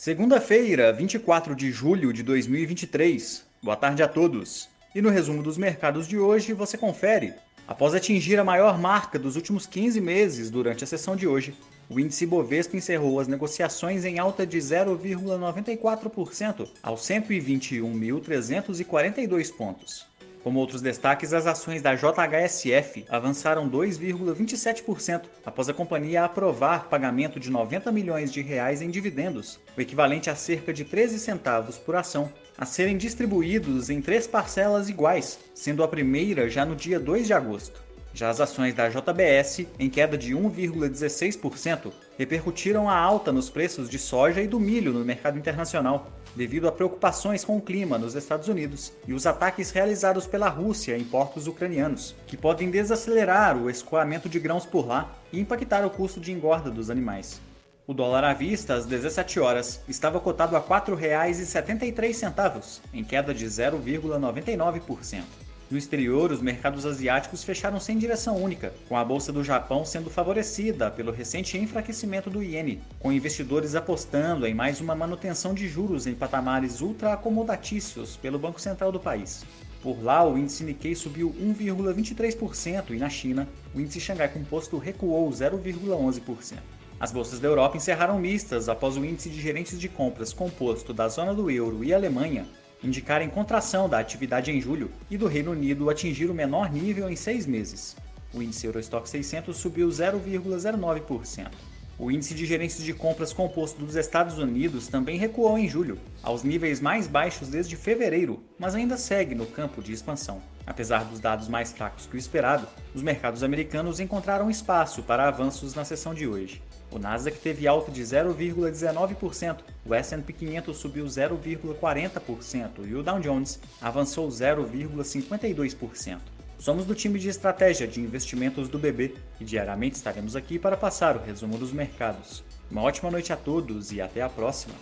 Segunda-feira, 24 de julho de 2023. Boa tarde a todos. E no resumo dos mercados de hoje você confere. Após atingir a maior marca dos últimos 15 meses durante a sessão de hoje, o índice Bovespa encerrou as negociações em alta de 0,94% aos 121.342 pontos. Como outros destaques, as ações da JHSF avançaram 2,27% após a companhia aprovar pagamento de 90 milhões de reais em dividendos, o equivalente a cerca de 13 centavos por ação, a serem distribuídos em três parcelas iguais, sendo a primeira já no dia 2 de agosto. Já as ações da JBS, em queda de 1,16%, repercutiram a alta nos preços de soja e do milho no mercado internacional, devido a preocupações com o clima nos Estados Unidos e os ataques realizados pela Rússia em portos ucranianos, que podem desacelerar o escoamento de grãos por lá e impactar o custo de engorda dos animais. O dólar à vista, às 17 horas, estava cotado a R$ 4,73, em queda de 0,99%. No exterior, os mercados asiáticos fecharam sem direção única, com a bolsa do Japão sendo favorecida pelo recente enfraquecimento do iene, com investidores apostando em mais uma manutenção de juros em patamares ultra acomodatícios pelo Banco Central do país. Por lá, o índice Nikkei subiu 1,23% e na China, o índice Xangai Composto recuou 0,11%. As bolsas da Europa encerraram mistas após o índice de gerentes de compras composto da zona do euro e Alemanha indicarem contração da atividade em julho e do Reino Unido atingir o menor nível em seis meses. O índice Eurostock 600 subiu 0,09%. O índice de gerências de compras composto dos Estados Unidos também recuou em julho, aos níveis mais baixos desde fevereiro, mas ainda segue no campo de expansão. Apesar dos dados mais fracos que o esperado, os mercados americanos encontraram espaço para avanços na sessão de hoje. O Nasdaq teve alta de 0,19%, o S&P 500 subiu 0,40% e o Dow Jones avançou 0,52%. Somos do time de estratégia de investimentos do BB e diariamente estaremos aqui para passar o resumo dos mercados. Uma ótima noite a todos e até a próxima!